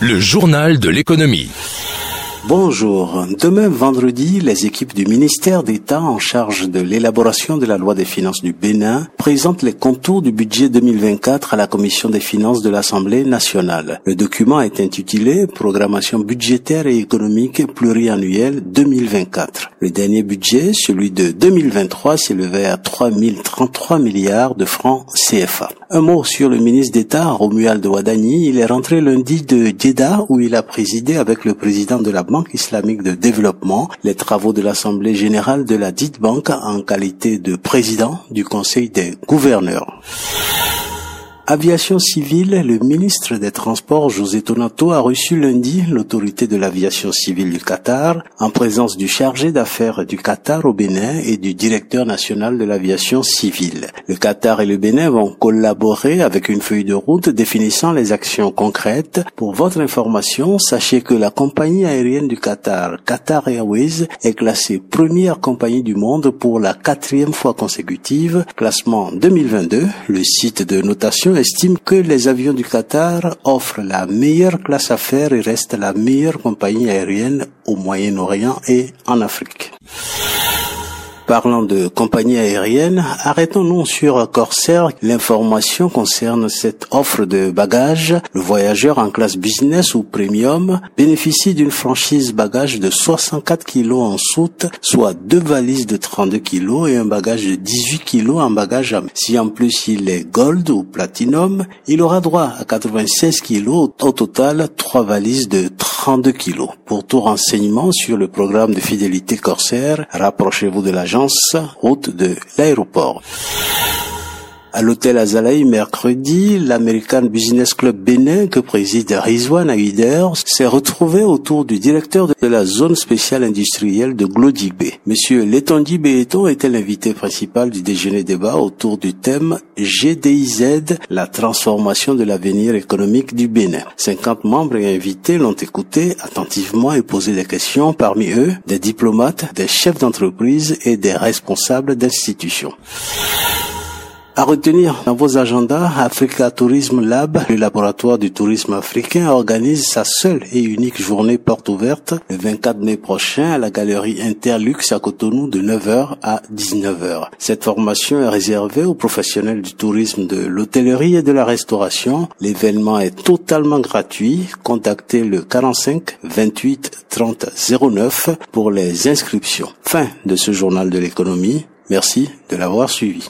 Le journal de l'économie. Bonjour. Demain vendredi, les équipes du ministère d'État en charge de l'élaboration de la loi des finances du Bénin présentent les contours du budget 2024 à la Commission des finances de l'Assemblée nationale. Le document est intitulé Programmation budgétaire et économique pluriannuelle 2024. Le dernier budget, celui de 2023, s'élevait à 3033 milliards de francs CFA. Un mot sur le ministre d'État, Romuald Ouadani. Il est rentré lundi de Jeddah où il a présidé avec le président de la Banque Banque islamique de développement les travaux de l'Assemblée générale de la dite banque en qualité de président du Conseil des gouverneurs. Aviation civile, le ministre des Transports José Tonato a reçu lundi l'autorité de l'aviation civile du Qatar en présence du chargé d'affaires du Qatar au Bénin et du directeur national de l'aviation civile. Le Qatar et le Bénin vont collaborer avec une feuille de route définissant les actions concrètes. Pour votre information, sachez que la compagnie aérienne du Qatar, Qatar Airways, est classée première compagnie du monde pour la quatrième fois consécutive, classement 2022. Le site de notation estime que les avions du Qatar offrent la meilleure classe à faire et restent la meilleure compagnie aérienne au Moyen-Orient et en Afrique. Parlant de compagnie aérienne, arrêtons-nous sur Corsair. L'information concerne cette offre de bagages. Le voyageur en classe business ou premium bénéficie d'une franchise bagage de 64 kg en soute, soit deux valises de 32 kg et un bagage de 18 kg en bagage à Si en plus il est gold ou platinum, il aura droit à 96 kg. Au total, trois valises de 32 kg. Pour tout renseignement sur le programme de fidélité Corsair, rapprochez-vous de route de l'aéroport. À l'hôtel Azalaï mercredi, l'American Business Club Bénin que préside Rizwan Haider s'est retrouvé autour du directeur de la zone spéciale industrielle de Glodigbe. Monsieur Letondi Béton était l'invité principal du déjeuner débat autour du thème GDIZ, la transformation de l'avenir économique du Bénin. 50 membres et invités l'ont écouté attentivement et posé des questions, parmi eux des diplomates, des chefs d'entreprise et des responsables d'institutions. À retenir dans vos agendas, Africa Tourism Lab, le laboratoire du tourisme africain, organise sa seule et unique journée porte ouverte le 24 mai prochain à la galerie Interlux à Cotonou de 9h à 19h. Cette formation est réservée aux professionnels du tourisme de l'hôtellerie et de la restauration. L'événement est totalement gratuit. Contactez le 45 28 30 09 pour les inscriptions. Fin de ce journal de l'économie. Merci de l'avoir suivi.